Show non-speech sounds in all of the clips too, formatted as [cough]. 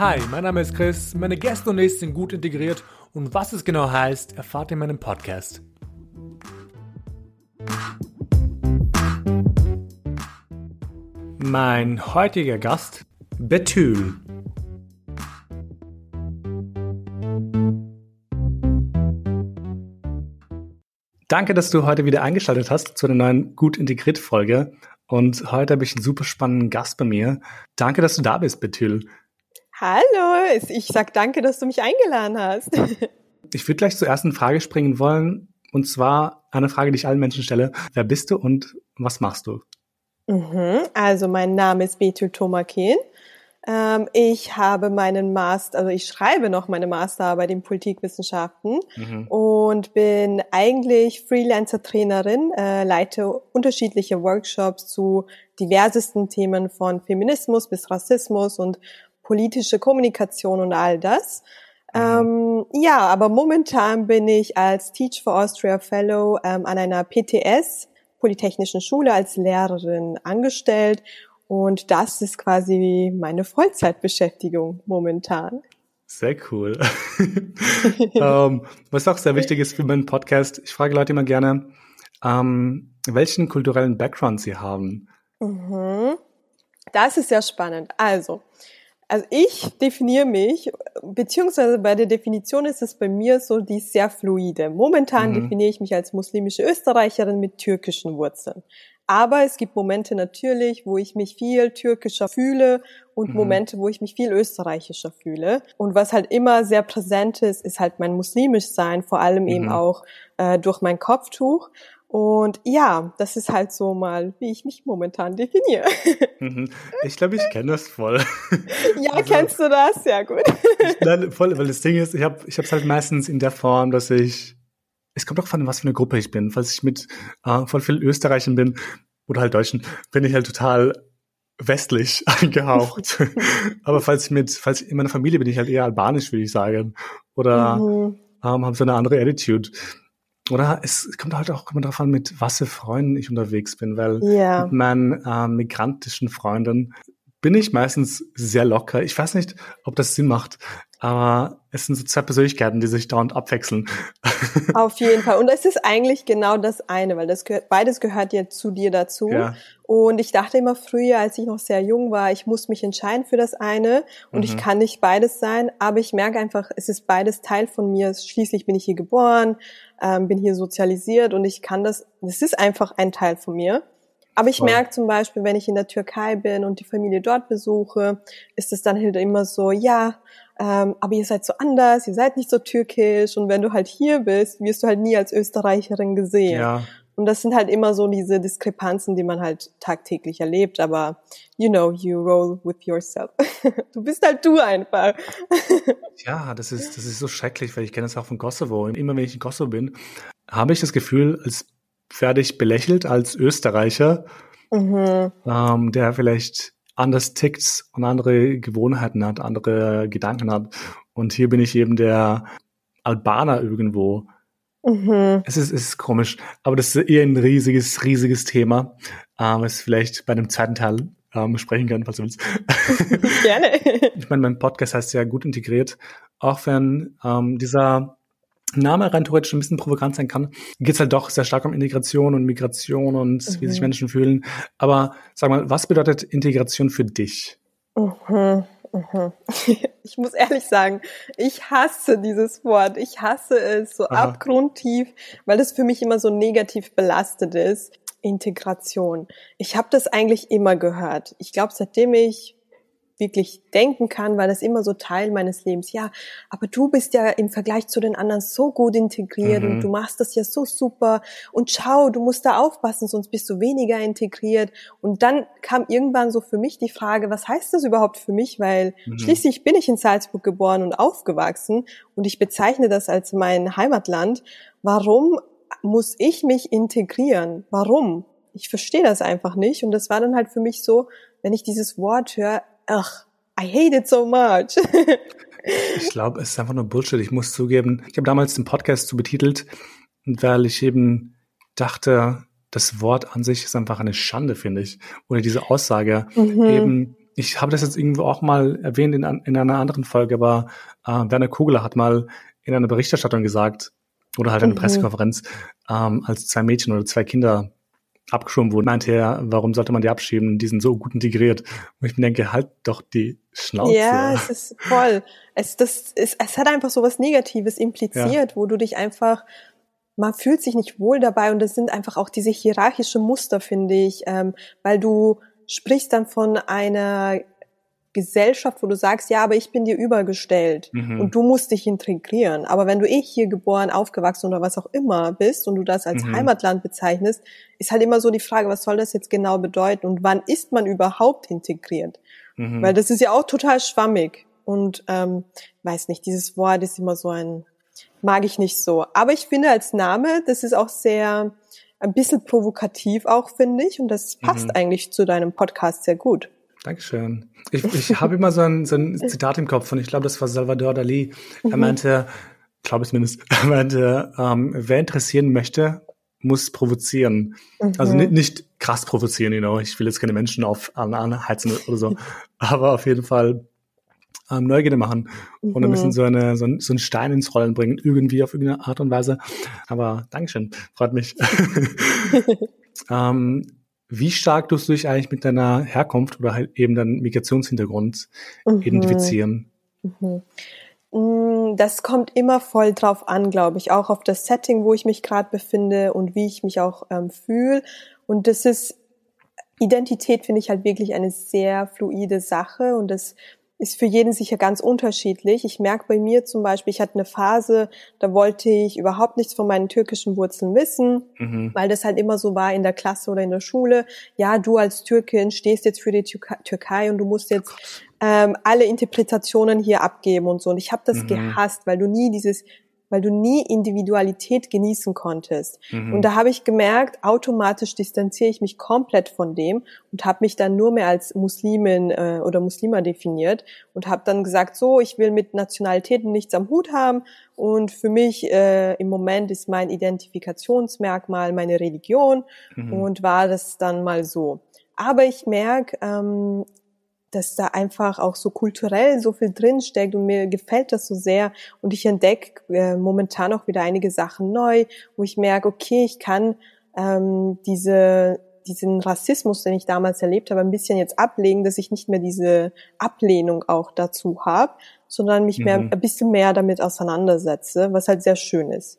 Hi, mein Name ist Chris, meine Gäste und ich sind gut integriert und was es genau heißt, erfahrt ihr in meinem Podcast. Mein heutiger Gast, Betül. Danke, dass du heute wieder eingeschaltet hast zu einer neuen Gut integriert Folge. Und heute habe ich einen super spannenden Gast bei mir. Danke, dass du da bist, Betül. Hallo, ich sag danke, dass du mich eingeladen hast. [laughs] Ich würde gleich zur ersten Frage springen wollen. Und zwar eine Frage, die ich allen Menschen stelle. Wer bist du und was machst du? Mhm, also mein Name ist Betül Tomakin. Ähm, ich habe meinen Master, also ich schreibe noch meine Masterarbeit in Politikwissenschaften mhm. und bin eigentlich Freelancer-Trainerin, äh, leite unterschiedliche Workshops zu diversesten Themen von Feminismus bis Rassismus und politische Kommunikation und all das. Mhm. Ähm, ja, aber momentan bin ich als Teach for Austria Fellow ähm, an einer PTS, Polytechnischen Schule, als Lehrerin angestellt und das ist quasi meine Vollzeitbeschäftigung momentan. Sehr cool. [laughs] ähm, was auch sehr wichtig ist für meinen Podcast, ich frage Leute immer gerne, ähm, welchen kulturellen Background sie haben. Mhm. Das ist sehr spannend. Also, also ich definiere mich, beziehungsweise bei der Definition ist es bei mir so, die ist sehr fluide. Momentan mhm. definiere ich mich als muslimische Österreicherin mit türkischen Wurzeln. Aber es gibt Momente natürlich, wo ich mich viel türkischer fühle und mhm. Momente, wo ich mich viel österreichischer fühle. Und was halt immer sehr präsent ist, ist halt mein muslimisch Sein, vor allem mhm. eben auch äh, durch mein Kopftuch. Und ja, das ist halt so mal, wie ich mich momentan definiere. [laughs] Mhm. Ich glaube, ich kenne das voll. [laughs] Ja, also, kennst du das? Ja, gut. Ich, nein, voll, weil das Ding ist, ich habe ich es halt meistens in der Form, dass ich es kommt auch von, was für eine Gruppe ich bin. Falls ich mit äh, voll vielen Österreichern bin oder halt Deutschen, bin ich halt total westlich [laughs] angehaucht. Aber falls ich mit, falls ich in meiner Familie bin ich halt eher albanisch, würde ich sagen. Oder mhm. ähm, haben so eine andere Attitude. Oder es kommt halt auch kommt darauf an, mit was für Freunden ich unterwegs bin, weil yeah. mit meinen äh, migrantischen Freunden bin ich meistens sehr locker. Ich weiß nicht, ob das Sinn macht, aber es sind so zwei Persönlichkeiten, die sich dauernd abwechseln. [laughs] Auf jeden Fall. Und es ist eigentlich genau das eine, weil das gehört, beides gehört ja zu dir dazu. Ja. Und ich dachte immer früher, als ich noch sehr jung war, ich muss mich entscheiden für das eine und mhm. ich kann nicht beides sein. Aber ich merke einfach, es ist beides Teil von mir. Schließlich bin ich hier geboren, ähm, bin hier sozialisiert und ich kann das, es ist einfach ein Teil von mir. Aber ich merke zum Beispiel, wenn ich in der Türkei bin und die Familie dort besuche, ist es dann halt immer so, ja, ähm, aber ihr seid so anders, ihr seid nicht so türkisch und wenn du halt hier bist, wirst du halt nie als Österreicherin gesehen. Ja. Und das sind halt immer so diese Diskrepanzen, die man halt tagtäglich erlebt, aber you know, you roll with yourself. [laughs] Du bist halt du einfach. Ja, das ist, das ist so schrecklich, weil ich kenne das auch von Kosovo. Und immer wenn ich in Kosovo bin, habe ich das Gefühl, als fertig belächelt als Österreicher, mhm. ähm, der vielleicht anders tickt und andere Gewohnheiten hat, andere Gedanken hat. Und hier bin ich eben der Albaner irgendwo. Mhm. Es, ist, es ist komisch, aber das ist eher ein riesiges, riesiges Thema, ähm, was vielleicht bei einem zweiten Teil ähm, sprechen können, falls du willst. [laughs] Gerne. ich meine, mein Podcast heißt ja gut integriert, auch wenn ähm, dieser Name rein theoretisch ein bisschen provokant sein kann, geht es halt doch sehr stark um Integration und Migration und mhm. wie sich mhm. Menschen fühlen. Aber sag mal, was bedeutet Integration für dich? Mhm. Mhm. [laughs] Ich muss ehrlich sagen, ich hasse dieses Wort. Ich hasse es so Aha. abgrundtief, weil es für mich immer so negativ belastet ist. Integration. Ich habe das eigentlich immer gehört. Ich glaube, seitdem ich wirklich denken kann, weil das immer so Teil meines Lebens. Ja, aber du bist ja im Vergleich zu den anderen so gut integriert mhm. und du machst das ja so super und schau, du musst da aufpassen, sonst bist du weniger integriert. Und dann kam irgendwann so für mich die Frage, was heißt das überhaupt für mich? Weil mhm. schließlich bin ich in Salzburg geboren und aufgewachsen und ich bezeichne das als mein Heimatland. Warum muss ich mich integrieren? Warum? Ich verstehe das einfach nicht. Und das war dann halt für mich so, wenn ich dieses Wort höre, ach, I hate it so much. [laughs] ich glaube, es ist einfach nur Bullshit. Ich muss zugeben, ich habe damals den Podcast so betitelt, weil ich eben dachte, das Wort an sich ist einfach eine Schande, finde ich. Oder diese Aussage, mhm. eben ich habe das jetzt irgendwo auch mal erwähnt in, in einer anderen Folge, aber äh, Werner Kugler hat mal in einer Berichterstattung gesagt, oder halt in einer mhm. Pressekonferenz, ähm, als zwei Mädchen oder zwei Kinder abgeschoben wurden, meinte er, warum sollte man die abschieben? Die sind so gut integriert. Und ich mir denke, halt doch die Schnauze. Ja, es ist voll. Es, das, es, es hat einfach so was Negatives impliziert, ja. wo du dich einfach, man fühlt sich nicht wohl dabei und das sind einfach auch diese hierarchische Muster, finde ich, ähm, weil du sprichst dann von einer Gesellschaft, wo du sagst, ja, aber ich bin dir übergestellt mhm. und du musst dich integrieren. Aber wenn du eh hier geboren, aufgewachsen oder was auch immer bist und du das als mhm. Heimatland bezeichnest, ist halt immer so die Frage, was soll das jetzt genau bedeuten und wann ist man überhaupt integriert? Mhm. Weil das ist ja auch total schwammig und ähm, weiß nicht, dieses Wort ist immer so ein, mag ich nicht so. Aber ich finde als Name, das ist auch sehr, ein bisschen provokativ auch, finde ich und das passt mhm. eigentlich zu deinem Podcast sehr gut. Dankeschön. Ich, ich habe immer so ein, so ein [laughs] Zitat im Kopf und ich glaube, das war Salvador Dali. Er mhm. meinte, glaube ich zumindest, [laughs] er meinte, ähm, wer interessieren möchte, muss provozieren. Mhm. Also nicht, nicht krass provozieren, you know. Ich will jetzt keine Menschen auf anheizen oder so, [laughs] aber auf jeden Fall ähm, Neugierde machen mhm. und ein bisschen so, eine, so, ein, so einen Stein ins Rollen bringen, irgendwie auf irgendeine Art und Weise. Aber Dankeschön, freut mich. ähm, wie stark tust du dich eigentlich mit deiner Herkunft oder halt eben deinem Migrationshintergrund mhm. identifizieren? Mhm. Mm, das kommt immer voll drauf an, glaube ich, auch auf das Setting, wo ich mich gerade befinde und wie ich mich auch ähm, fühle. Und das ist Identität finde ich halt wirklich eine sehr fluide Sache und das ist für jeden sicher ganz unterschiedlich. Ich merke bei mir zum Beispiel, ich hatte eine Phase, da wollte ich überhaupt nichts von meinen türkischen Wurzeln wissen, mhm. weil das halt immer so war in der Klasse oder in der Schule. Ja, du als Türkin stehst jetzt für die Türkei und du musst jetzt ähm, alle Interpretationen hier abgeben und so. Und ich habe das mhm. gehasst, weil du nie dieses weil du nie Individualität genießen konntest. Mhm. Und da habe ich gemerkt, automatisch distanziere ich mich komplett von dem und habe mich dann nur mehr als Muslimin äh, oder Muslima definiert und habe dann gesagt, so, ich will mit Nationalitäten nichts am Hut haben und für mich äh, im Moment ist mein Identifikationsmerkmal meine Religion mhm. und war das dann mal so. Aber ich merke, ähm, dass da einfach auch so kulturell so viel drinsteckt und mir gefällt das so sehr und ich entdecke äh, momentan auch wieder einige Sachen neu, wo ich merke, okay, ich kann ähm, diese diesen Rassismus, den ich damals erlebt habe, ein bisschen jetzt ablegen, dass ich nicht mehr diese Ablehnung auch dazu habe, sondern mich mhm. mehr ein bisschen mehr damit auseinandersetze, was halt sehr schön ist.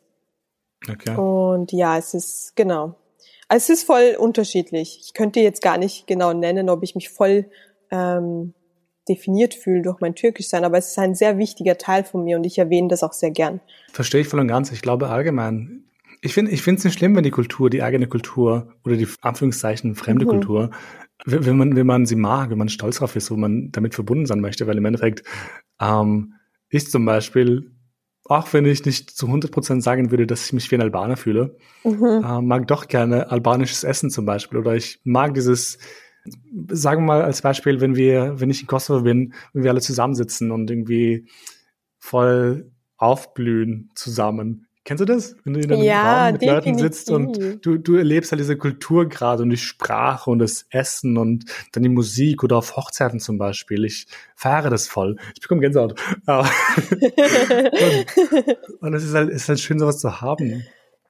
Okay. Und ja, es ist genau. Es ist voll unterschiedlich. Ich könnte jetzt gar nicht genau nennen, ob ich mich voll ähm, definiert fühle durch mein Türkisch sein, aber es ist ein sehr wichtiger Teil von mir und ich erwähne das auch sehr gern. Verstehe ich voll und ganz. Ich glaube allgemein. Ich finde, ich finde es nicht schlimm, wenn die Kultur, die eigene Kultur oder die Anführungszeichen fremde mhm. Kultur, wenn man, wenn man sie mag, wenn man stolz drauf ist, wo man damit verbunden sein möchte, weil im Endeffekt ähm, ich zum Beispiel, auch wenn ich nicht zu 100 Prozent sagen würde, dass ich mich wie ein Albaner fühle, mhm. äh, mag doch gerne albanisches Essen zum Beispiel oder ich mag dieses sagen wir mal als Beispiel, wenn wir, wenn ich in Kosovo bin, wenn wir alle zusammensitzen und irgendwie voll aufblühen zusammen. Kennst du das? Wenn du in einem ja, Raum mit definitiv. Leuten sitzt und du, du erlebst halt diese Kultur gerade und die Sprache und das Essen und dann die Musik oder auf Hochzeiten zum Beispiel. Ich feiere das voll. Ich bekomme Gänsehaut. [laughs] und, es ist halt, ist halt schön, sowas zu haben.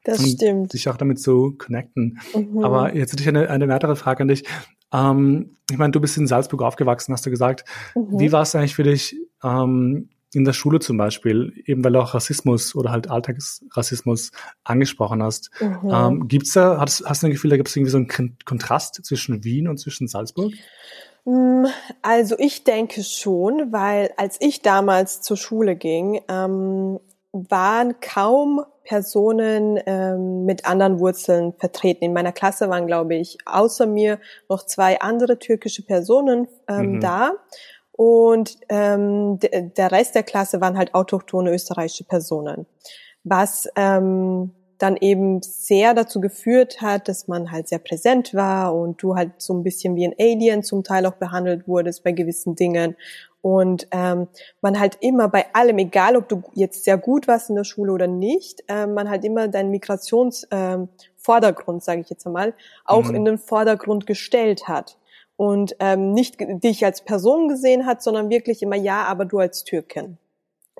Das stimmt. Sich auch damit zu connecten. Mhm. Aber jetzt hätte ich eine, eine weitere Frage an dich. Ähm, ich meine, du bist in Salzburg aufgewachsen, hast du gesagt. Mhm. Wie war es eigentlich für dich ähm, in der Schule zum Beispiel, eben weil du auch Rassismus oder halt Alltagsrassismus angesprochen hast? Mhm. Ähm, gibt's da, hast, hast du ein Gefühl, da gibt es irgendwie so einen Kontrast zwischen Wien und zwischen Salzburg? Mm, also ich denke schon, weil als ich damals zur Schule ging, ähm, waren kaum Personen ähm, mit anderen Wurzeln vertreten. In meiner Klasse waren, glaube ich, außer mir noch zwei andere türkische Personen ähm, mhm. da. Und ähm, der Rest der Klasse waren halt autochtone österreichische Personen. Was ähm, dann eben sehr dazu geführt hat, dass man halt sehr präsent war und du halt so ein bisschen wie ein Alien zum Teil auch behandelt wurdest bei gewissen Dingen und ähm, man halt immer bei allem, egal ob du jetzt sehr gut warst in der Schule oder nicht, äh, man halt immer deinen Migrationsvordergrund, ähm, sage ich jetzt einmal, auch mhm. in den Vordergrund gestellt hat. und ähm, nicht dich als Person gesehen hat, sondern wirklich immer ja, aber du als Türkin.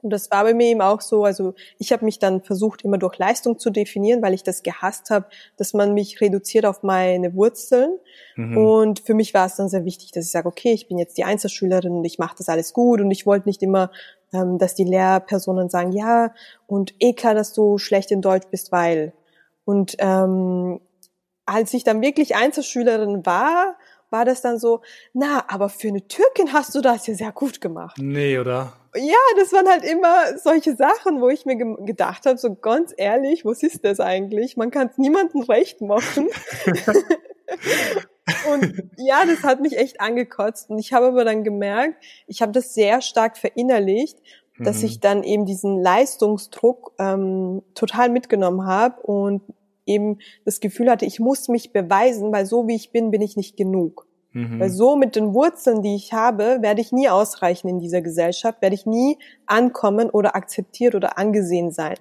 Und das war bei mir eben auch so, also ich habe mich dann versucht, immer durch Leistung zu definieren, weil ich das gehasst habe, dass man mich reduziert auf meine Wurzeln. Mhm. Und für mich war es dann sehr wichtig, dass ich sage, okay, ich bin jetzt die Einzelschülerin und ich mache das alles gut. Und ich wollte nicht immer, ähm, dass die Lehrpersonen sagen, ja, und eh klar, dass du schlecht in Deutsch bist, weil. Und ähm, als ich dann wirklich Einzelschülerin war, war das dann so, na, aber für eine Türkin hast du das ja sehr gut gemacht. Nee, oder? Ja, das waren halt immer solche Sachen, wo ich mir ge gedacht habe, so ganz ehrlich, was ist das eigentlich? Man kann es niemandem recht machen. [laughs] und ja, das hat mich echt angekotzt. Und ich habe aber dann gemerkt, ich habe das sehr stark verinnerlicht, dass mhm. ich dann eben diesen Leistungsdruck ähm, total mitgenommen habe und eben das Gefühl hatte, ich muss mich beweisen, weil so wie ich bin, bin ich nicht genug. Mhm. Weil so mit den Wurzeln, die ich habe, werde ich nie ausreichen in dieser Gesellschaft, werde ich nie ankommen oder akzeptiert oder angesehen sein.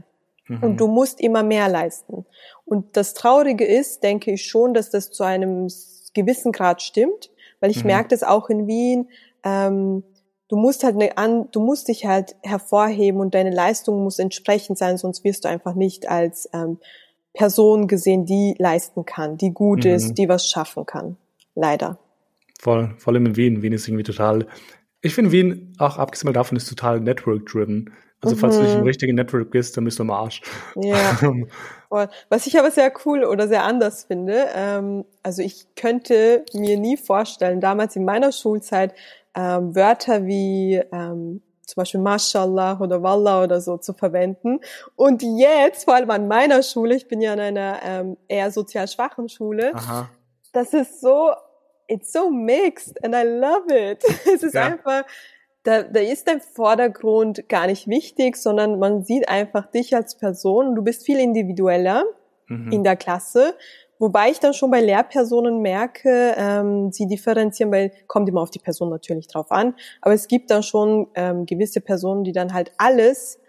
Mhm. Und du musst immer mehr leisten. Und das Traurige ist, denke ich schon, dass das zu einem gewissen Grad stimmt, weil ich mhm. merke das auch in Wien. Ähm, du musst halt ne, an, du musst dich halt hervorheben und deine Leistung muss entsprechend sein, sonst wirst du einfach nicht als ähm, Person gesehen, die leisten kann, die gut mhm. ist, die was schaffen kann. Leider. Voll, vor allem in Wien. Wien ist irgendwie total. Ich finde Wien, auch abgesehen davon, ist total network-driven. Also, falls du nicht im mhm. richtigen Network bist, dann bist du am Arsch. Ja. [laughs] Was ich aber sehr cool oder sehr anders finde, ähm, also ich könnte mir nie vorstellen, damals in meiner Schulzeit ähm, Wörter wie ähm, zum Beispiel Mashallah oder Wallah oder so zu verwenden. Und jetzt, vor allem an meiner Schule, ich bin ja an einer ähm, eher sozial schwachen Schule, Aha. das ist so, it's so mixed and I love it. [laughs] es ist ja. einfach, da, da ist dein Vordergrund gar nicht wichtig, sondern man sieht einfach dich als Person. Du bist viel individueller mhm. in der Klasse Wobei ich dann schon bei Lehrpersonen merke, ähm, sie differenzieren, weil kommt immer auf die Person natürlich drauf an, aber es gibt dann schon ähm, gewisse Personen, die dann halt alles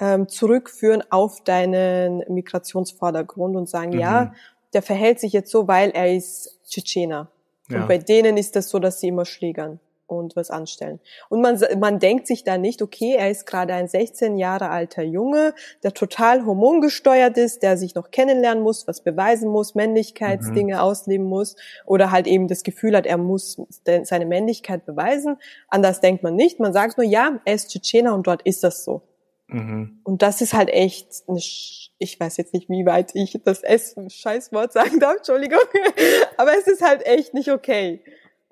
ähm, zurückführen auf deinen Migrationsvordergrund und sagen, mhm. ja, der verhält sich jetzt so, weil er ist Tschetschener. Ja. Und bei denen ist das so, dass sie immer schlägern und was anstellen. Und man, man denkt sich da nicht, okay, er ist gerade ein 16 Jahre alter Junge, der total hormongesteuert ist, der sich noch kennenlernen muss, was beweisen muss, Männlichkeitsdinge mhm. ausleben muss oder halt eben das Gefühl hat, er muss seine Männlichkeit beweisen. Anders denkt man nicht. Man sagt nur, ja, er ist Tschetschener und dort ist das so. Mhm. Und das ist halt echt, eine, ich weiß jetzt nicht, wie weit ich das S, Scheißwort sagen darf, Entschuldigung, [laughs] aber es ist halt echt nicht okay.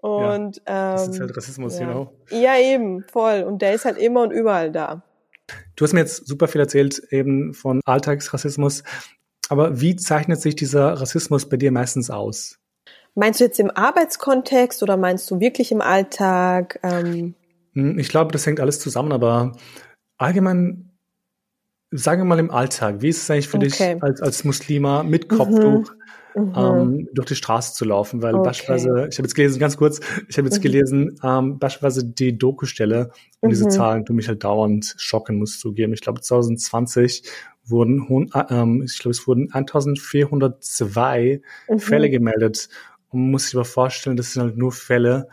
Und ja, das ist halt ähm, Rassismus, ja. you know. Ja, eben, voll. Und der ist halt immer und überall da. Du hast mir jetzt super viel erzählt eben von Alltagsrassismus. Aber wie zeichnet sich dieser Rassismus bei dir meistens aus? Meinst du jetzt im Arbeitskontext oder meinst du wirklich im Alltag? Ähm hm, ich glaube, das hängt alles zusammen, aber allgemein, sagen wir mal im Alltag, wie ist es eigentlich für okay. dich als, als Muslima mit Kopftuch? Mhm mhm. ähm, durch die Straße zu laufen, weil okay. beispielsweise, ich habe jetzt gelesen, ganz kurz, ich habe jetzt mhm. gelesen, ähm, beispielsweise die Doku-Stelle und mhm. diese Zahlen, die mich halt dauernd schocken, muss zugeben. Ich glaube, 2020 wurden, äh, ähm, ich glaube, es wurden 1402 mhm. Fälle gemeldet. Und man muss sich aber vorstellen, das sind halt nur Fälle,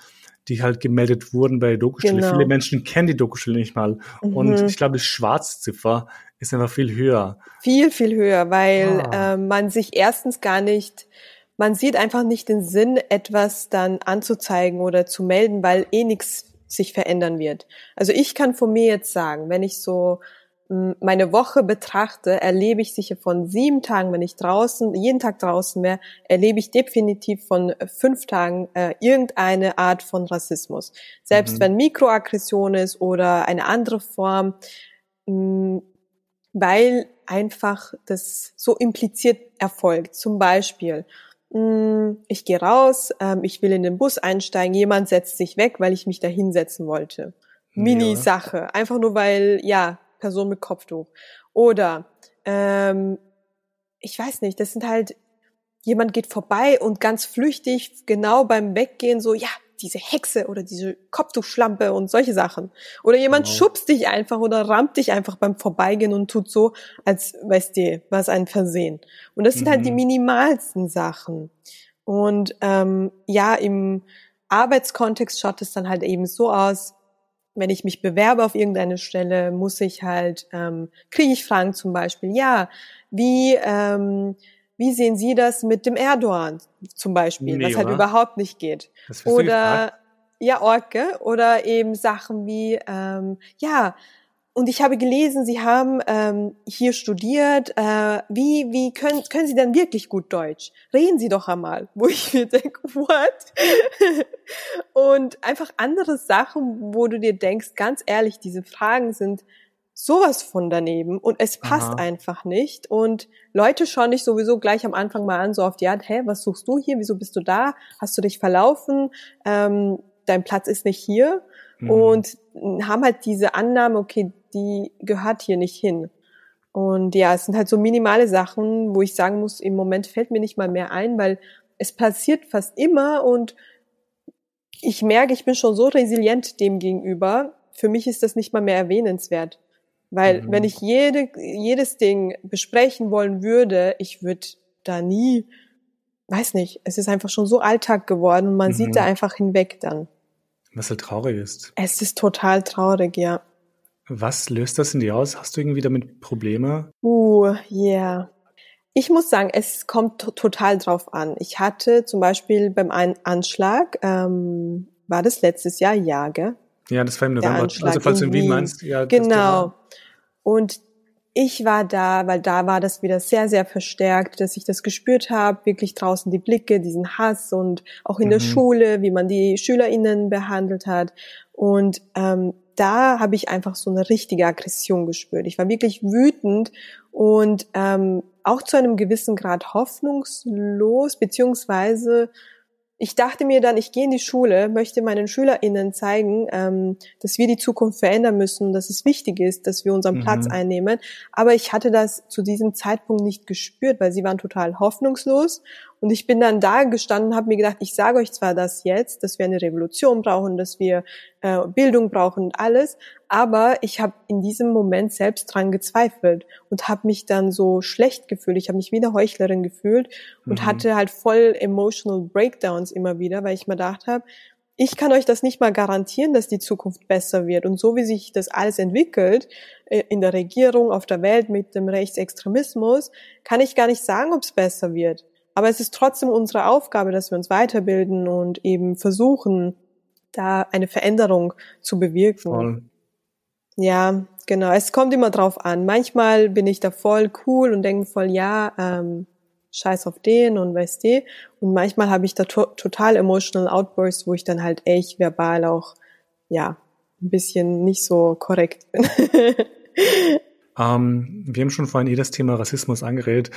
die halt gemeldet wurden bei der Dokustelle. Genau. Viele Menschen kennen die Dokustelle nicht mal. Mhm. Und ich glaube, die Schwarzziffer ist einfach viel höher. Viel, viel höher, weil ah. äh, man sich erstens gar nicht, man sieht einfach nicht den Sinn, etwas dann anzuzeigen oder zu melden, weil eh nichts sich verändern wird. Also ich kann von mir jetzt sagen, wenn ich so meine Woche betrachte, erlebe ich sicher von sieben Tagen, wenn ich draußen, jeden Tag draußen wäre, erlebe ich definitiv von fünf Tagen äh, irgendeine Art von Rassismus. Selbst mhm. wenn Mikroaggression ist oder eine andere Form, mh, weil einfach das so impliziert erfolgt. Zum Beispiel, mh, ich gehe raus, ähm, ich will in den Bus einsteigen, jemand setzt sich weg, weil ich mich da hinsetzen wollte. Mini-Sache. Einfach nur weil, ja, Person mit Kopftuch. Oder ähm, ich weiß nicht, das sind halt, jemand geht vorbei und ganz flüchtig, genau beim Weggehen so, ja, diese Hexe oder diese Kopftuchschlampe und solche Sachen. Oder jemand genau. schubst dich einfach oder rammt dich einfach beim Vorbeigehen und tut so, als weißt du, was ein Versehen. Und das sind mhm. halt die mhm. minimalsten Sachen. Und ähm, ja, im Arbeitskontext schaut es dann halt eben so aus, wenn ich mich bewerbe auf irgendeine Stelle, muss ich halt, ähm, kriege ich Fragen zum Beispiel, ja, wie, ähm, wie sehen Sie das mit dem Erdogan zum Beispiel, nee, was halt oder? überhaupt nicht geht? Oder ja, Orke oder eben Sachen wie, ähm, ja, und ich habe gelesen, Sie haben ähm, hier studiert. Äh, wie wie können können Sie denn wirklich gut Deutsch? Reden Sie doch einmal. [laughs] Wo ich mir denke, what? [laughs] und einfach andere Sachen, wo du dir denkst, ganz ehrlich, diese Fragen sind sowas von daneben und es passt Aha. einfach nicht. Und Leute schauen dich sowieso gleich am Anfang mal an, so auf die Art, hä, was suchst du hier? Wieso bist du da? Hast du dich verlaufen? Ähm, dein Platz ist nicht hier. Mhm. Und haben halt diese Annahme, okay, die gehört hier nicht hin. Und ja, es sind halt so minimale Sachen, wo ich sagen muss, im Moment fällt mir nicht mal mehr ein, weil es passiert fast immer und ich merke, ich bin schon so resilient dem gegenüber. Für mich ist das nicht mal mehr erwähnenswert. Weil mhm. wenn ich jede, jedes Ding besprechen wollen würde, ich würde da nie, weiß nicht, es ist einfach schon so Alltag geworden und man mhm. sieht da einfach hinweg dann. Was halt traurig ist. Es ist total traurig, ja. Was löst das in dir aus? Hast du irgendwie damit Probleme? Uh, yeah. Ich muss sagen, es kommt total drauf an. Ich hatte zum Beispiel beim einen Anschlag, ähm, war das letztes Jahr? Ja, gell? Ja, das war im November. Also falls du in Wien meinst, ja. Genau. Und ich war da, weil da war das wieder sehr, sehr verstärkt, dass ich das gespürt habe, wirklich draußen die Blicke, diesen Hass und auch in mhm. der Schule, wie man die SchülerInnen behandelt hat. Und ähm, da habe ich einfach so eine richtige Aggression gespürt. Ich war wirklich wütend und ähm, auch zu einem gewissen Grad hoffnungslos, beziehungsweise ich dachte mir dann, ich gehe in die Schule, möchte meinen SchülerInnen zeigen, ähm, dass wir die Zukunft verändern müssen, dass es wichtig ist, dass wir unseren mhm. Platz einnehmen. Aber ich hatte das zu diesem Zeitpunkt nicht gespürt, weil sie waren total hoffnungslos und ich bin dann da gestanden, habe mir gedacht, ich sage euch zwar das jetzt, dass wir eine Revolution brauchen, dass wir äh, Bildung brauchen und alles, aber ich habe in diesem Moment selbst dran gezweifelt und habe mich dann so schlecht gefühlt. Ich habe mich wie eine Heuchlerin gefühlt und mhm. hatte halt voll emotional Breakdowns immer wieder, weil ich mir gedacht habe, ich kann euch das nicht mal garantieren, dass die Zukunft besser wird. Und so wie sich das alles entwickelt, äh, in der Regierung, auf der Welt mit dem Rechtsextremismus, kann ich gar nicht sagen, ob es besser wird. Aber es ist trotzdem unsere Aufgabe, dass wir uns weiterbilden und eben versuchen, da eine Veränderung zu bewirken. Voll. Ja, genau. Es kommt immer drauf an. Manchmal bin ich da voll cool und denke voll, ja, ähm, scheiß auf den und weißt du. Und manchmal habe ich da to total emotional Outbursts, wo ich dann halt echt verbal auch, ja, ein bisschen nicht so korrekt bin. [laughs] ähm, wir haben schon vorhin eh das Thema Rassismus angeredet.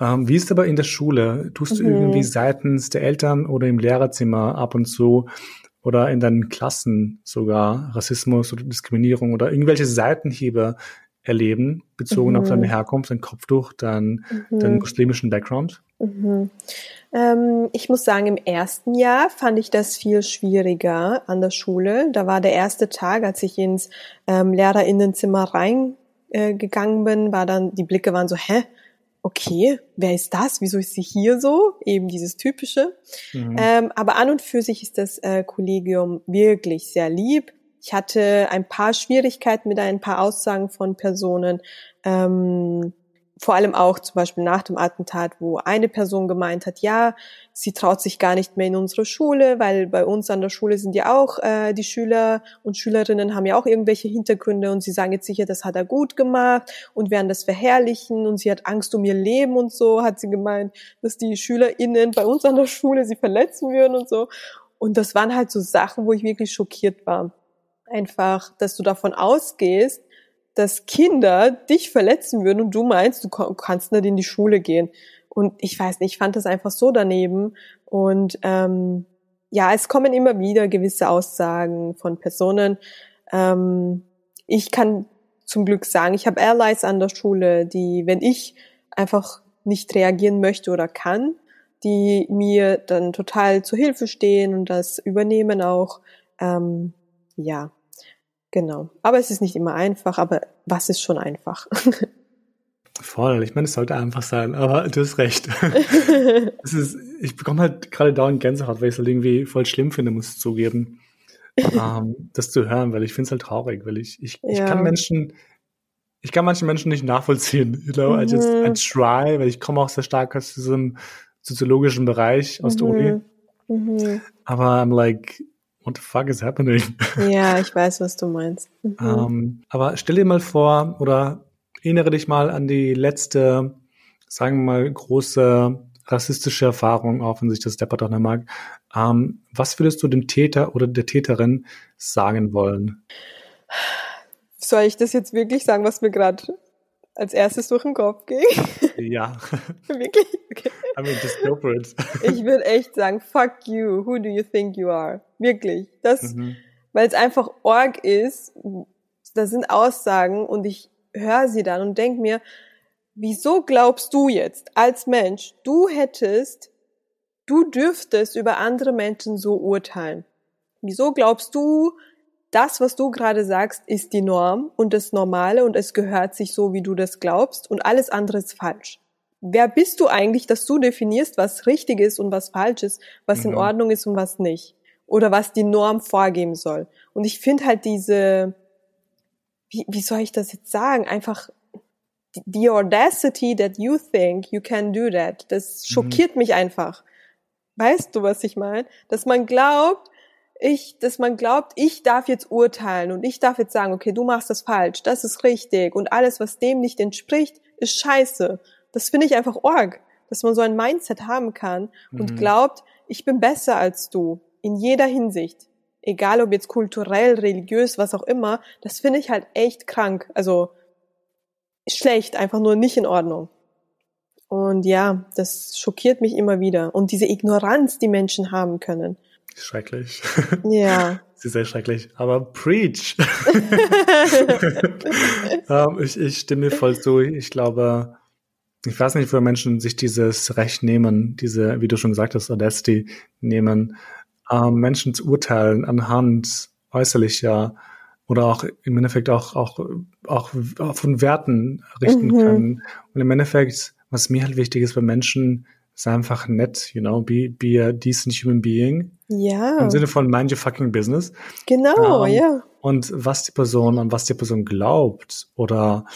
Ähm, wie ist es aber in der Schule? Tust du mhm. irgendwie seitens der Eltern oder im Lehrerzimmer ab und zu oder in deinen Klassen sogar Rassismus oder Diskriminierung oder irgendwelche Seitenhiebe erleben, bezogen mhm. auf deine. Herkunft, dein Kopftuch, dein, mhm. deinen muslimischen Background? Mhm. Ähm, ich muss sagen, im ersten Jahr fand ich das viel schwieriger an der Schule. Da war der erste Tag, als ich ins ähm, Lehrerinnenzimmer reingegangen äh, bin, war dann, die Blicke waren so, hä? okay, wer ist das? Wieso ist sie hier so? Eben dieses typische. Mhm. Ähm, aber an und für sich ist das äh, Kollegium wirklich sehr lieb. Ich hatte ein paar Schwierigkeiten mit ein paar Aussagen von Personen. Ähm, vor allem auch zum Beispiel nach dem Attentat, wo eine Person gemeint hat, ja, sie traut sich gar nicht mehr in unsere Schule, weil bei uns an der Schule sind ja auch äh, die Schüler und Schülerinnen haben ja auch irgendwelche Hintergründe und sie sagen jetzt sicher, das hat er gut gemacht und werden das verherrlichen und sie hat Angst um ihr Leben und so, hat sie gemeint, dass die SchülerInnen bei uns an der Schule sie verletzen würden und so. Und das waren halt so Sachen, wo ich wirklich schockiert war. Einfach, dass du davon ausgehst, dass Kinder dich verletzen würden und du meinst, du kannst nicht in die Schule gehen. Und ich weiß nicht, ich fand das einfach so daneben. Und ähm, ja, es kommen immer wieder gewisse Aussagen von Personen. Ähm, ich kann zum Glück sagen, ich habe Allies an der Schule, die, wenn ich einfach nicht reagieren möchte oder kann, die mir dann total zur Hilfe stehen und das übernehmen auch. Ähm, ja, Genau. Aber es ist nicht immer einfach, aber was ist schon einfach? [laughs] Voll, ich meine, es sollte einfach sein, aber du hast recht. [laughs] es ist, ich bekomme halt gerade dauernd Gänsehaut, weil ich es halt irgendwie voll schlimm finde, muss ich zugeben, ähm, [laughs] das zu hören, weil ich finde es halt traurig, weil ich, ich, ja. ich kann Menschen, ich kann manche Menschen nicht nachvollziehen. You know, mhm. I just, I mhm. try, weil ich komme auch sehr stark aus diesem soziologischen Bereich aus mhm. der Uni. Mhm. Aber I'm like, what the fuck is happening? Ja, [laughs] ich weiß, was du meinst. Mhm. Ähm, aber stell dir mal vor oder erinnere dich mal an die letzte, sagen wir mal, große rassistische Erfahrung, auch wenn sich das Deppert auch nicht mag. Ähm, was würdest du dem Täter oder der Täterin sagen wollen? Soll ich das jetzt wirklich sagen, was mir gerade als erstes durch den Kopf ging? [laughs] Ja. wirklich? Okay. I mean, just go for it. ich würde echt sagen, fuck you, who do you think you are? Wirklich. Das, mhm. weil es einfach org ist, da sind Aussagen und ich höre sie dann und denk mir, wieso glaubst du jetzt als Mensch, du hättest, du dürftest über andere Menschen so urteilen? Wieso glaubst du, das, was du gerade sagst, ist die Norm und das Normale und es gehört sich so, wie du das glaubst und alles andere ist falsch? Wer bist du eigentlich, dass du definierst, was richtig ist und was falsch ist, was mhm. in Ordnung ist und was nicht? Oder was die Norm vorgeben soll? Und ich finde halt diese, wie, wie soll ich das jetzt sagen? Einfach the audacity that you think you can do that. Das mhm. schockiert mhm. mich einfach. Weißt du, was ich meine? Dass man glaubt, ich, dass man glaubt, ich darf jetzt urteilen und ich darf jetzt sagen, okay, du machst das falsch, das ist richtig und alles, was dem nicht entspricht, ist scheiße. Das finde ich einfach org, dass man so ein Mindset haben kann und mhm. glaubt, ich bin besser als du in jeder Hinsicht. Egal ob jetzt kulturell, religiös, was auch immer, das finde ich halt echt krank. Also schlecht, einfach nur nicht in Ordnung. Und ja, das schockiert mich immer wieder. Und diese Ignoranz, die Menschen haben können. Schrecklich. Ja. [laughs] Sie ist sehr schrecklich. Aber preach. um, [laughs] ähm, ich, ich stimme voll zu. Ich glaube, ich weiß nicht, wo Menschen sich dieses Recht nehmen, diese, wie du schon gesagt hast, Audacity nehmen, ähm, Menschen zu urteilen anhand äußerlicher oder auch im Endeffekt auch, auch, auch, von Werten richten mhm. können. Und im Endeffekt, was mir halt wichtig ist bei Menschen, sei einfach nett, you know, be, be a decent human being. Ja. Im Sinne von mind your fucking business. Genau, ähm, ja. Und was die Person, an was die Person glaubt oder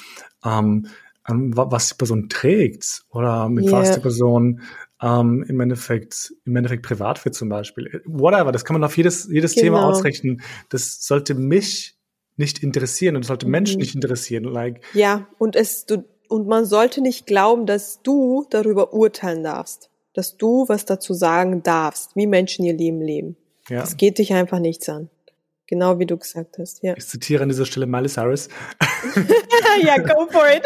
ähm, an was die Person trägt oder mit yeah. was die Person ähm, im Endeffekt im Endeffekt privat wird zum Beispiel. Whatever, das kann man auf jedes, jedes genau. Thema ausrichten. Das sollte mich nicht interessieren und sollte Menschen mhm. nicht interessieren. Like, ja, und es, du, und man sollte nicht glauben, dass du darüber urteilen darfst, dass du was dazu sagen darfst, wie Menschen ihr Leben leben. Ja. Das geht dich einfach nichts an. Genau wie du gesagt hast, ja. Ich zitiere an dieser Stelle Miley Cyrus. [laughs] ja, go for it.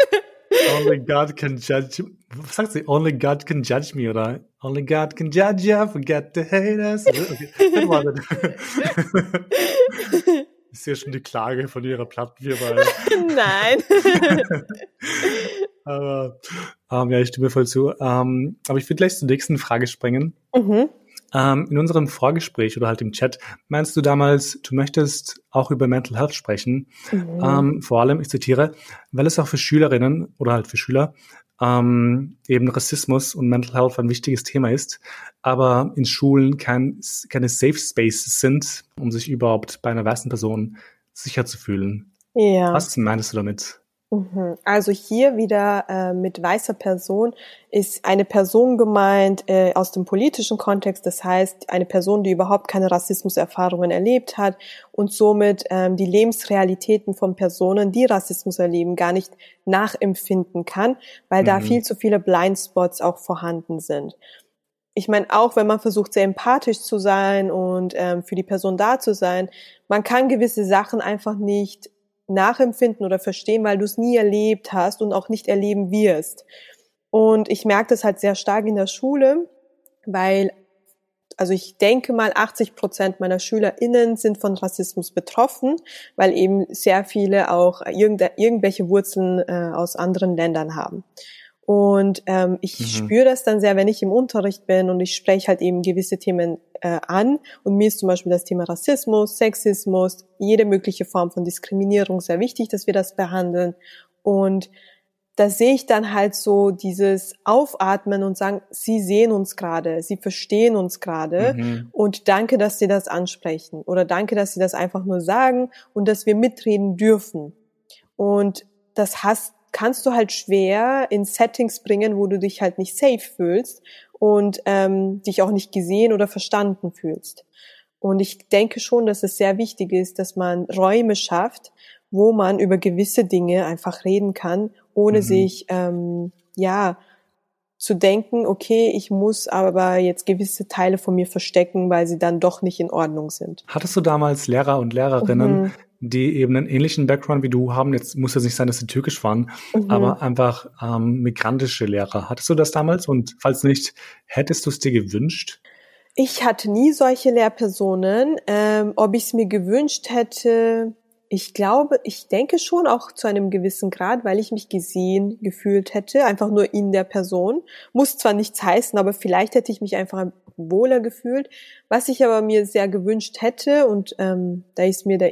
Only God can judge. Was sagt sie? Only God can judge me, oder? Only God can judge you, forget the haters. Okay, [laughs] Ich sehe schon die Klage von ihrer Plattenfirma. [laughs] Nein. [laughs] aber ähm, ja, ich stimme voll zu. Ähm, aber ich würde gleich zur nächsten Frage springen. Mhm. Ähm, in unserem Vorgespräch oder halt im Chat meinst du damals, du möchtest auch über Mental Health sprechen. Mhm. Ähm, vor allem, ich zitiere, weil es auch für Schülerinnen oder halt für Schüler ähm, eben Rassismus und Mental Health ein wichtiges Thema ist, aber in Schulen kein, keine Safe Spaces sind, um sich überhaupt bei einer weißen Person sicher zu fühlen. Ja. Was meinst du damit? Mhm. Also hier wieder äh, mit weißer Person ist eine Person gemeint äh, aus dem politischen Kontext, das heißt eine Person, die überhaupt keine Rassismuserfahrungen erlebt hat und somit ähm, die Lebensrealitäten von Personen, die Rassismus erleben, gar nicht nachempfinden kann, weil mhm. da viel zu viele Blindspots auch vorhanden sind. Ich meine, auch wenn man versucht, sehr empathisch zu sein und ähm, für die Person da zu sein, man kann gewisse Sachen einfach nicht nachempfinden oder verstehen, weil du es nie erlebt hast und auch nicht erleben wirst. Und ich merke das halt sehr stark in der Schule, weil, also ich denke mal, 80 Prozent meiner SchülerInnen sind von Rassismus betroffen, weil eben sehr viele auch irgendwelche Wurzeln äh, aus anderen Ländern haben. Und ähm, ich mhm. spüre das dann sehr, wenn ich im Unterricht bin und ich spreche halt eben gewisse Themen äh, an. Und mir ist zum Beispiel das Thema Rassismus, Sexismus, jede mögliche Form von Diskriminierung sehr wichtig, dass wir das behandeln. Und da sehe ich dann halt so dieses Aufatmen und sagen, sie sehen uns gerade, sie verstehen uns gerade mhm. und danke, dass sie das ansprechen oder danke, dass sie das einfach nur sagen und dass wir mitreden dürfen. Und das hast, kannst du halt schwer in Settings bringen, wo du dich halt nicht safe fühlst und ähm, dich auch nicht gesehen oder verstanden fühlst. Und ich denke schon, dass es sehr wichtig ist, dass man Räume schafft, wo man über gewisse Dinge einfach reden kann, ohne mhm. sich ähm, ja zu denken, okay, ich muss aber jetzt gewisse Teile von mir verstecken, weil sie dann doch nicht in Ordnung sind. Hattest du damals Lehrer und Lehrerinnen, mhm. Die eben einen ähnlichen Background wie du haben? Jetzt muss es nicht sein, dass sie türkisch waren, mhm. aber einfach ähm, migrantische Lehrer. Hattest du das damals? Und falls nicht, hättest du es dir gewünscht? Ich hatte nie solche Lehrpersonen. Ähm, ob ich es mir gewünscht hätte, ich glaube, ich denke schon auch zu einem gewissen Grad, weil ich mich gesehen gefühlt hätte, einfach nur in der Person. Muss zwar nichts heißen, aber vielleicht hätte ich mich einfach wohler gefühlt. Was ich aber mir sehr gewünscht hätte, und ähm, da ist mir der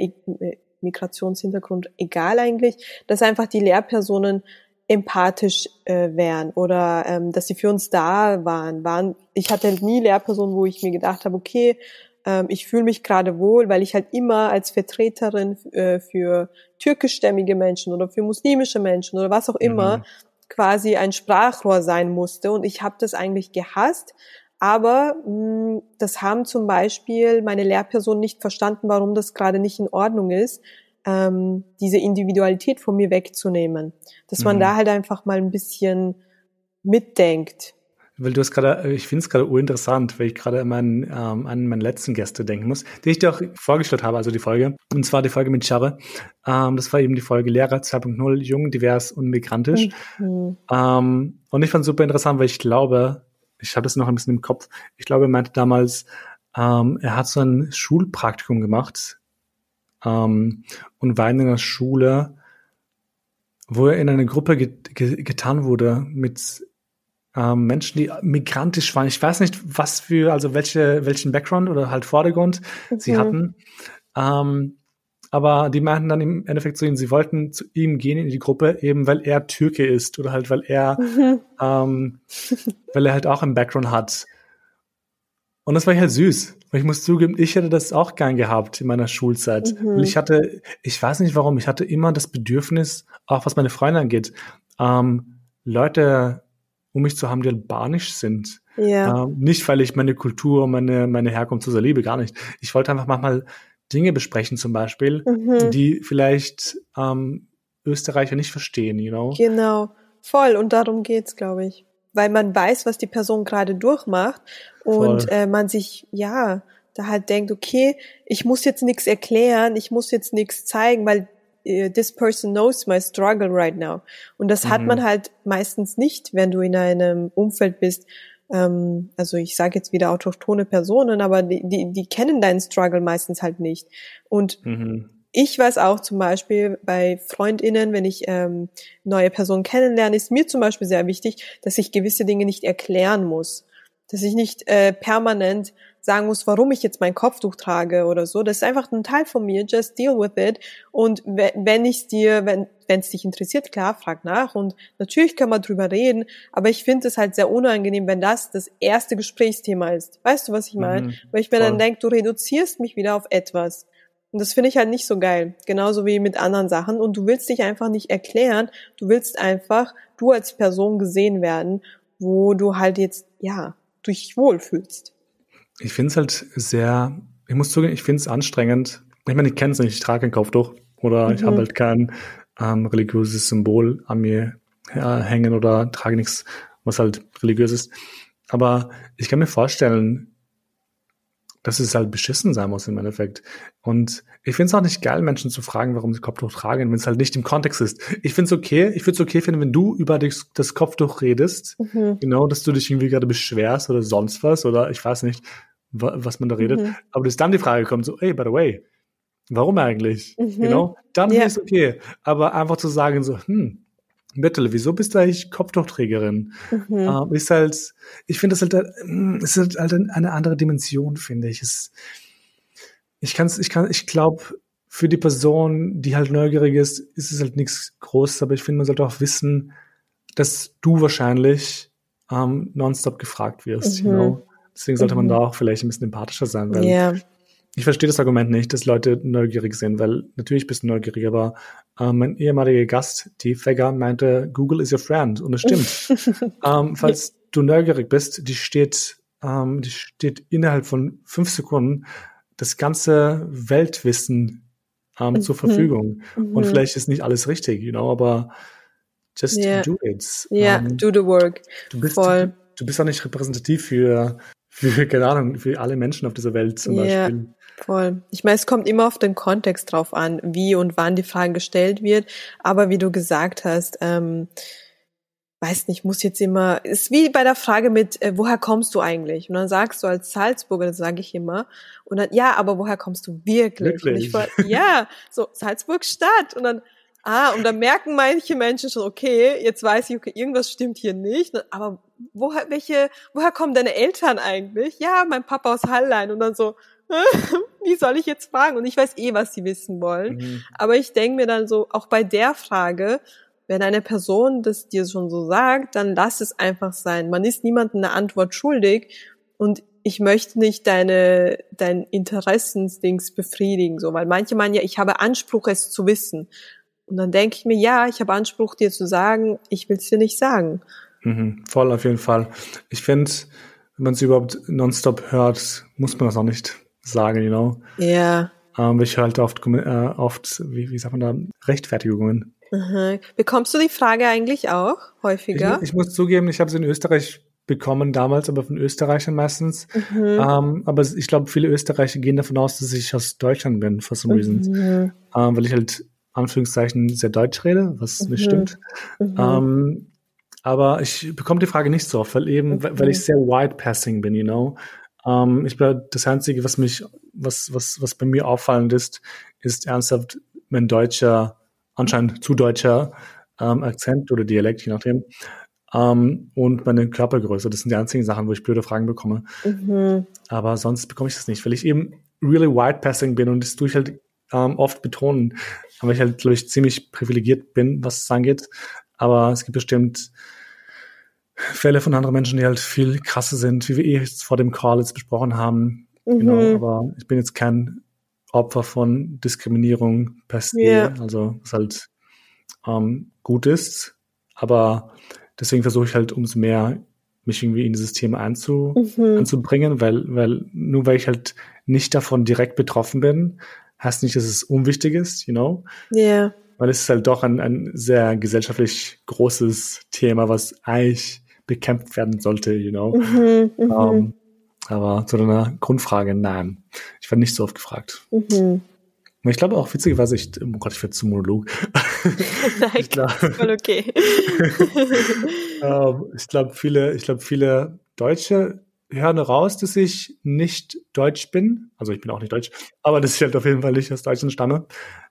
Migrationshintergrund egal eigentlich, dass einfach die Lehrpersonen empathisch äh, wären oder ähm, dass sie für uns da waren. waren. Ich hatte nie Lehrpersonen, wo ich mir gedacht habe, okay, ich fühle mich gerade wohl, weil ich halt immer als Vertreterin äh, für türkischstämmige Menschen oder für muslimische Menschen oder was auch immer mhm. quasi ein Sprachrohr sein musste. Und ich habe das eigentlich gehasst. Aber mh, hm, das haben zum Beispiel meine Lehrpersonen nicht verstanden, warum das gerade nicht in Ordnung ist, ähm, diese Individualität von mir wegzunehmen. Dass man mhm. da halt einfach mal ein bisschen mitdenkt weil du hast gerade, äh, ich finde es gerade urinteressant, weil ich gerade an meinen, ähm, an meinen letzten Gäste denken muss, die ich dir auch vorgestellt habe, also die Folge. Und zwar die Folge mit Charre. Ähm, das war eben die Folge Lehrer 2.0, jung, divers und migrantisch. Mhm. Ähm, und ich fand es super interessant, weil ich glaube, ich habe das noch ein bisschen im Kopf, ich glaube, er meinte damals, ähm, er hat so ein Schulpraktikum gemacht ähm, und war in einer Schule, wo er in eine Gruppe get getan wurde mit ähm, Menschen, die migrantisch waren. Ich weiß nicht, was für, also welche, welchen Background oder halt Vordergrund mhm. sie hatten. Ähm, aber die meinten dann im Endeffekt zu ihm, sie wollten zu ihm gehen in die Gruppe, eben weil er Türke ist oder halt weil er, mhm. ähm, weil er halt auch einen Background hat. Und das war halt süß. Ich muss zugeben, ich hätte das auch gern gehabt in meiner Schulzeit. Mhm. Ich hatte, ich weiß nicht warum, ich hatte immer das Bedürfnis, auch was meine Freunde angeht, ähm, Leute um mich zu haben, die albanisch sind. Ja. Ähm, nicht, weil ich meine Kultur, meine, meine Herkunft so sehr liebe, gar nicht. Ich wollte einfach manchmal Dinge besprechen, zum Beispiel, mhm. die vielleicht ähm, Österreicher nicht verstehen, you know? Genau, voll. Und darum geht's, glaube ich. Weil man weiß, was die Person gerade durchmacht und äh, man sich, ja, da halt denkt, okay, ich muss jetzt nichts erklären, ich muss jetzt nichts zeigen, weil this person knows my struggle right now. Und das mhm. hat man halt meistens nicht, wenn du in einem Umfeld bist. Ähm, also ich sage jetzt wieder autochtone Personen, aber die, die, die kennen deinen Struggle meistens halt nicht. Und mhm. ich weiß auch zum Beispiel bei FreundInnen, wenn ich ähm, neue Personen kennenlerne, ist mir zum Beispiel sehr wichtig, dass ich gewisse Dinge nicht erklären muss. Dass ich nicht äh, permanent sagen muss, warum ich jetzt mein Kopftuch trage oder so. Das ist einfach ein Teil von mir. Just deal with it. Und wenn ich dir, wenn wenn es dich interessiert, klar, frag nach. Und natürlich kann man drüber reden. Aber ich finde es halt sehr unangenehm, wenn das das erste Gesprächsthema ist. Weißt du, was ich meine? Mhm, Weil ich mir voll. dann denke, du reduzierst mich wieder auf etwas. Und das finde ich halt nicht so geil. Genauso wie mit anderen Sachen. Und du willst dich einfach nicht erklären. Du willst einfach, du als Person gesehen werden, wo du halt jetzt, ja, dich wohlfühlst. Ich finde es halt sehr, ich muss zugeben, ich finde es anstrengend. Ich meine, ich kenne es nicht, ich trage ein Kopftuch oder mhm. ich habe halt kein ähm, religiöses Symbol an mir äh, hängen oder trage nichts, was halt religiös ist. Aber ich kann mir vorstellen, dass es halt beschissen sein muss im Endeffekt. Und ich finde es auch nicht geil, Menschen zu fragen, warum sie Kopftuch tragen, wenn es halt nicht im Kontext ist. Ich finde es okay, ich würde es okay finden, wenn du über das, das Kopftuch redest, mhm. genau, dass du dich irgendwie gerade beschwerst oder sonst was oder ich weiß nicht, was man da redet. Mhm. Aber dass dann die Frage kommt, so, hey, by the way, warum eigentlich? Mhm. Genau, dann yeah. ist okay. Aber einfach zu sagen, so, hm, Bitte, wieso bist du eigentlich Kopftuchträgerin? Mhm. Ähm, ist halt, ich finde das halt, äh, ist halt, halt eine andere Dimension, finde ich. Es, ich kann's, ich kann, ich glaube, für die Person, die halt neugierig ist, ist es halt nichts Großes, aber ich finde, man sollte auch wissen, dass du wahrscheinlich ähm, nonstop gefragt wirst. Mhm. You know? Deswegen sollte mhm. man da auch vielleicht ein bisschen empathischer sein, weil yeah. Ich verstehe das Argument nicht, dass Leute neugierig sind, weil natürlich bist du neugierig, aber äh, mein ehemaliger Gast, die Fegger, meinte, Google is your friend und es stimmt. [laughs] ähm, falls du neugierig bist, die steht, ähm, die steht innerhalb von fünf Sekunden das ganze Weltwissen ähm, mhm. zur Verfügung. Mhm. Und vielleicht ist nicht alles richtig, you know, aber just yeah. do it. Ja, yeah, um, do the work. Du bist, Voll. Du, du bist auch nicht repräsentativ für, für, keine Ahnung, für alle Menschen auf dieser Welt zum yeah. Beispiel. Voll. Ich meine, es kommt immer auf den Kontext drauf an, wie und wann die Frage gestellt wird. Aber wie du gesagt hast, ähm, weiß nicht, muss jetzt immer, ist wie bei der Frage mit, äh, woher kommst du eigentlich? Und dann sagst du als Salzburger, das sage ich immer, und dann, ja, aber woher kommst du wirklich? wirklich? War, ja, so, Salzburg Stadt. Und dann, ah, und dann merken manche Menschen schon, okay, jetzt weiß ich, okay, irgendwas stimmt hier nicht, aber woher, welche, woher kommen deine Eltern eigentlich? Ja, mein Papa aus Hallein. Und dann so, [laughs] wie soll ich jetzt fragen? Und ich weiß eh, was sie wissen wollen. Mhm. Aber ich denke mir dann so, auch bei der Frage, wenn eine Person das dir schon so sagt, dann lass es einfach sein. Man ist niemandem eine Antwort schuldig und ich möchte nicht deine, dein Interessensdings befriedigen, so, weil manche meinen ja, ich habe Anspruch, es zu wissen. Und dann denke ich mir, ja, ich habe Anspruch, dir zu sagen, ich will es dir nicht sagen. Mhm, voll auf jeden Fall. Ich finde, wenn man es überhaupt nonstop hört, muss man das auch nicht sagen, you know? Ja. Ähm, ich höre halt oft, äh, oft, wie, wie sagt man da, Rechtfertigungen. Mhm. Bekommst du die Frage eigentlich auch häufiger? Ich, ich muss zugeben, ich habe sie in Österreich bekommen damals, aber von Österreichern meistens. Mhm. Ähm, aber ich glaube, viele Österreicher gehen davon aus, dass ich aus Deutschland bin, for some reasons. Mhm. Ähm, weil ich halt Anführungszeichen sehr deutsch rede, was mhm. nicht stimmt. Mhm. Ähm, aber ich bekomme die Frage nicht so oft, weil eben, weil ich sehr wide passing bin, you know. Ähm, ich bin das Einzige, was mich, was, was, was bei mir auffallend ist, ist ernsthaft mein deutscher anscheinend zu deutscher ähm, Akzent oder Dialekt, je nachdem. Ähm, und meine Körpergröße. Das sind die einzigen Sachen, wo ich blöde Fragen bekomme. Mhm. Aber sonst bekomme ich das nicht, weil ich eben really wide passing bin und das tue ich halt ähm, oft betonen, weil ich halt, glaube ich, ziemlich privilegiert bin, was es angeht. Aber es gibt bestimmt Fälle von anderen Menschen, die halt viel krasser sind, wie wir eh jetzt vor dem Call jetzt besprochen haben. Mhm. Genau, aber ich bin jetzt kein Opfer von Diskriminierung per se, yeah. also was halt ähm, gut ist. Aber deswegen versuche ich halt umso mehr mich irgendwie in dieses Thema einzu, mhm. einzubringen, weil, weil nur weil ich halt nicht davon direkt betroffen bin, heißt nicht, dass es unwichtig ist, you know? Ja. Yeah. Weil es ist halt doch ein, ein sehr gesellschaftlich großes Thema, was eigentlich bekämpft werden sollte, you know? Mhm, mhm. ähm, aber zu deiner Grundfrage, nein. Ich werde nicht so oft gefragt. Mhm. Ich glaube auch, witzigerweise, ich, oh Gott, ich werde zum Monolog. [laughs] Nein, ich glaub, voll okay. [laughs] ähm, ich glaube, viele, ich glaube, viele Deutsche hören raus, dass ich nicht deutsch bin. Also ich bin auch nicht deutsch, aber dass ich halt auf jeden Fall nicht aus Deutschland stamme.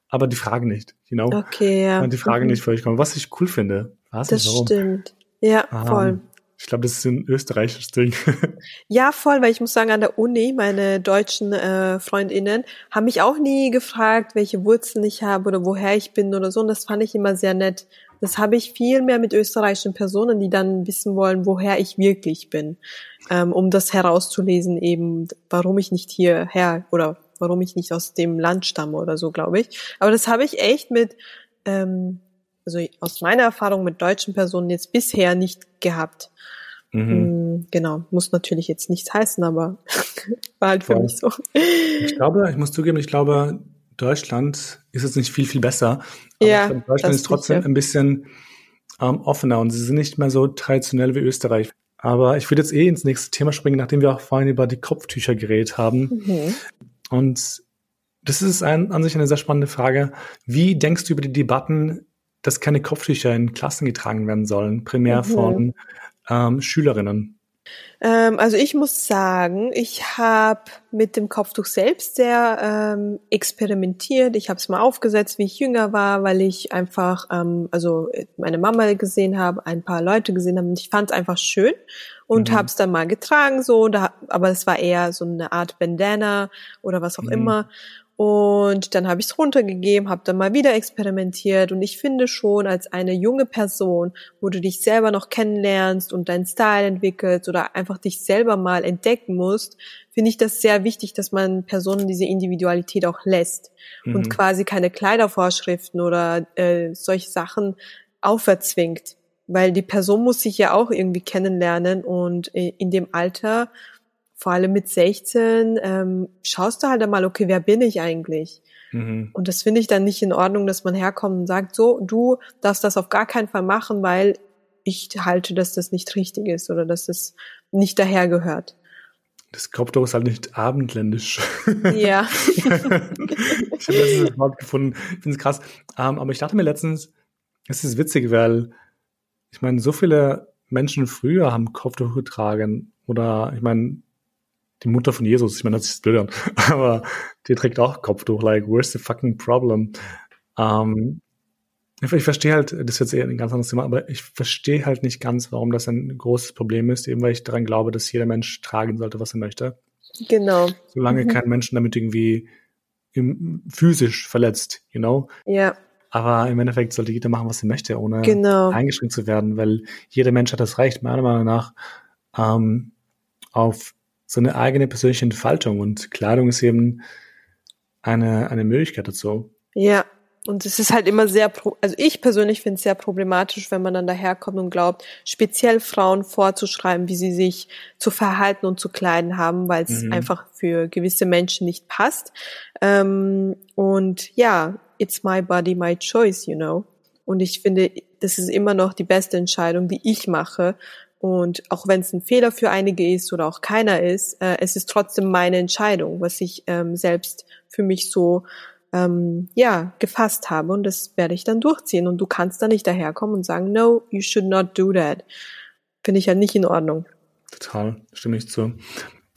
Aber die Fragen nicht, genau. You know? Okay, ja. Die Fragen mhm. nicht völlig kommen. Was ich cool finde. Was das stimmt. Ja, voll. Um, ich glaube, das ist ein österreichisches Ding. [laughs] ja, voll, weil ich muss sagen, an der Uni, meine deutschen äh, Freundinnen haben mich auch nie gefragt, welche Wurzeln ich habe oder woher ich bin oder so. Und das fand ich immer sehr nett. Das habe ich viel mehr mit österreichischen Personen, die dann wissen wollen, woher ich wirklich bin, ähm, um das herauszulesen, eben, warum ich nicht hierher oder warum ich nicht aus dem Land stamme oder so, glaube ich. Aber das habe ich echt mit, ähm, also aus meiner Erfahrung mit deutschen Personen jetzt bisher nicht gehabt. Mhm. Mm, genau, muss natürlich jetzt nichts heißen, aber [laughs] war halt für Voll. mich so. Ich glaube, ich muss zugeben, ich glaube, Deutschland ist jetzt nicht viel, viel besser. Aber ja, glaube, Deutschland ist trotzdem sicher. ein bisschen ähm, offener und sie sind nicht mehr so traditionell wie Österreich. Aber ich würde jetzt eh ins nächste Thema springen, nachdem wir auch vorhin über die Kopftücher geredet haben. Mhm. Und das ist ein, an sich eine sehr spannende Frage. Wie denkst du über die Debatten, dass keine Kopftücher in Klassen getragen werden sollen, primär mhm. von ähm, Schülerinnen? Ähm, also ich muss sagen, ich habe mit dem Kopftuch selbst sehr ähm, experimentiert. Ich habe es mal aufgesetzt, wie ich jünger war, weil ich einfach, ähm, also meine Mama gesehen habe, ein paar Leute gesehen haben und ich fand es einfach schön und mhm. habe es dann mal getragen so, da, aber es war eher so eine Art Bandana oder was auch mhm. immer. Und dann habe ich es runtergegeben, habe dann mal wieder experimentiert. Und ich finde schon, als eine junge Person, wo du dich selber noch kennenlernst und deinen Style entwickelst oder einfach dich selber mal entdecken musst, finde ich das sehr wichtig, dass man Personen diese Individualität auch lässt mhm. und quasi keine Kleidervorschriften oder äh, solche Sachen auferzwingt. Weil die Person muss sich ja auch irgendwie kennenlernen und äh, in dem Alter vor allem mit 16, ähm, schaust du halt einmal, okay, wer bin ich eigentlich? Mhm. Und das finde ich dann nicht in Ordnung, dass man herkommt und sagt, so, du darfst das auf gar keinen Fall machen, weil ich halte, dass das nicht richtig ist oder dass das nicht dahergehört. Das Kopftuch ist halt nicht abendländisch. [laughs] Ja. ich habe das Wort gefunden. Ich finde es krass. Um, ähm, aber ich dachte mir letztens, es ist witzig, weil ich meine, so viele Menschen früher haben Kopftuch getragen. Oder ich meine, die Mutter von Jesus, ich meine, das ist blöd an, [laughs] aber die trägt auch Kopftuch, like, where's the fucking problem? Ähm, ich, ich verstehe halt, das ist jetzt eher ein ganz anderes Thema, aber ich verstehe halt nicht ganz, warum das ein großes Problem ist, eben weil ich daran glaube, dass jeder Mensch tragen sollte, was er möchte. Genau. Solange mhm. kein Menschen damit irgendwie im, physisch verletzt, you know? Ja. Aber im Endeffekt sollte jeder machen, was er möchte, ohne genau. eingeschränkt zu werden, weil jeder Mensch hat das Recht, meiner Meinung nach, ähm, auf so eine eigene persönliche Entfaltung und Kleidung ist eben eine, eine Möglichkeit dazu. Ja, und es ist halt immer sehr, also ich persönlich finde es sehr problematisch, wenn man dann daherkommt und glaubt, speziell Frauen vorzuschreiben, wie sie sich zu verhalten und zu kleiden haben, weil es mhm. einfach für gewisse Menschen nicht passt. Ähm, und ja, it's my body, my choice, you know. Und ich finde, das ist immer noch die beste Entscheidung, die ich mache. Und auch wenn es ein Fehler für einige ist oder auch keiner ist, äh, es ist trotzdem meine Entscheidung, was ich ähm, selbst für mich so ähm, ja gefasst habe und das werde ich dann durchziehen. Und du kannst da nicht daherkommen und sagen, no, you should not do that. Finde ich ja nicht in Ordnung. Total, stimme ich zu.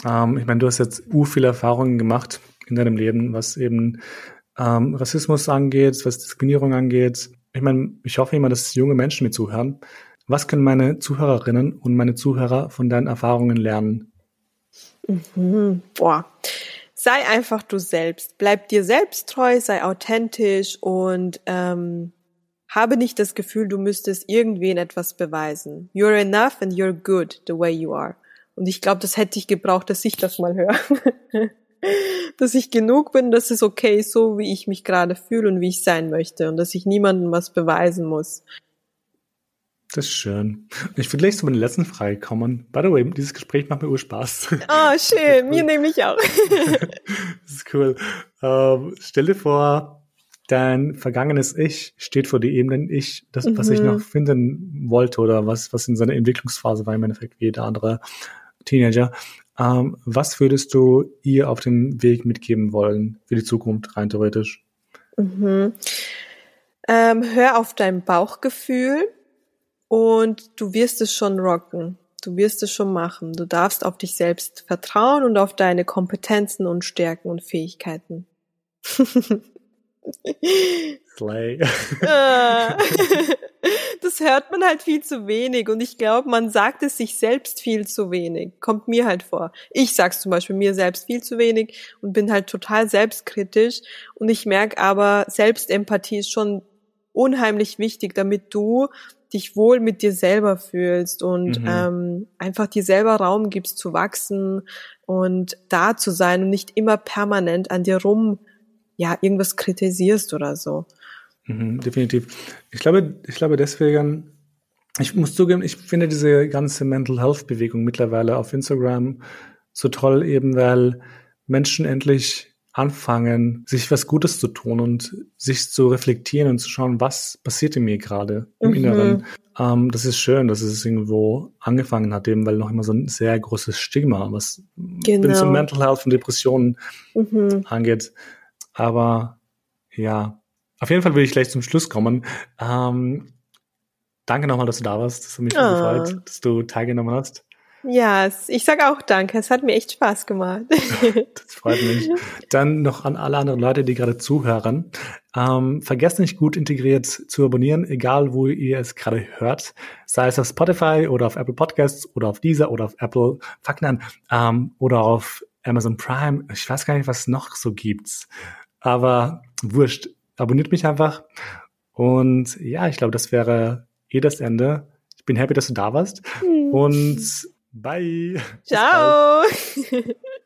Ähm, ich meine, du hast jetzt u viele Erfahrungen gemacht in deinem Leben, was eben ähm, Rassismus angeht, was Diskriminierung angeht. Ich meine, ich hoffe immer, dass junge Menschen mir zuhören was können meine Zuhörerinnen und meine Zuhörer von deinen Erfahrungen lernen? Mhm. Boah. Sei einfach du selbst. Bleib dir selbst treu, sei authentisch und ähm, habe nicht das Gefühl, du müsstest irgendwen etwas beweisen. You're enough and you're good the way you are. Und ich glaube, das hätte ich gebraucht, dass ich das mal höre. [laughs] dass ich genug bin, dass es okay ist, so wie ich mich gerade fühle und wie ich sein möchte und dass ich niemandem was beweisen muss. Das ist schön. Ich will gleich zu meiner letzten Frage kommen. By the way, dieses Gespräch macht mir ur Spaß. Ah, [laughs] oh, schön. Cool. Mir nämlich auch. [laughs] das ist cool. Ähm, stell dir vor, dein vergangenes Ich steht vor dir eben dein Ich, das, mhm. was ich noch finden wollte oder was, was in seiner Entwicklungsphase war im Endeffekt wie jeder andere Teenager. Ähm, was würdest du ihr auf dem Weg mitgeben wollen für die Zukunft, rein theoretisch? Mhm. Ähm, hör auf dein Bauchgefühl und du wirst es schon rocken. Du wirst es schon machen. Du darfst auf dich selbst vertrauen und auf deine Kompetenzen und Stärken und Fähigkeiten. [laughs] Slay. Ah. [laughs] das hört man halt viel zu wenig und ich glaube, man sagt es sich selbst viel zu wenig. Kommt mir halt vor. Ich sag's zum Beispiel mir selbst viel zu wenig und bin halt total selbstkritisch und ich merke aber, Selbstempathie ist schon unheimlich wichtig, damit du dich wohl mit dir selber fühlst und mhm. ähm, einfach dir selber Raum gibst zu wachsen und da zu sein und nicht immer permanent an dir rum ja irgendwas kritisierst oder so. Mhm, definitiv. Ich glaube, ich glaube deswegen, ich muss zugeben, ich finde diese ganze Mental Health Bewegung mittlerweile auf Instagram so toll, eben weil Menschen endlich anfangen, sich was Gutes zu tun und sich zu reflektieren und zu schauen, was passiert in mir gerade im mhm. Inneren. Ähm, das ist schön, dass es irgendwo angefangen hat, eben weil noch immer so ein sehr großes Stigma, was genau. so Mental Health und Depressionen mhm. angeht. Aber ja, auf jeden Fall will ich gleich zum Schluss kommen. Ähm, danke nochmal, dass du da warst. Das hat mich oh. gefreut, dass du teilgenommen hast. Ja, ich sage auch danke. Es hat mir echt Spaß gemacht. [laughs] das freut mich. Dann noch an alle anderen Leute, die gerade zuhören. Ähm, vergesst nicht gut integriert zu abonnieren, egal wo ihr es gerade hört. Sei es auf Spotify oder auf Apple Podcasts oder auf Deezer oder auf Apple, fuck nein, ähm, oder auf Amazon Prime. Ich weiß gar nicht, was es noch so gibt. Aber wurscht. Abonniert mich einfach. Und ja, ich glaube, das wäre eh das Ende. Ich bin happy, dass du da warst. Mhm. Und bye. [laughs] Ciao. [laughs]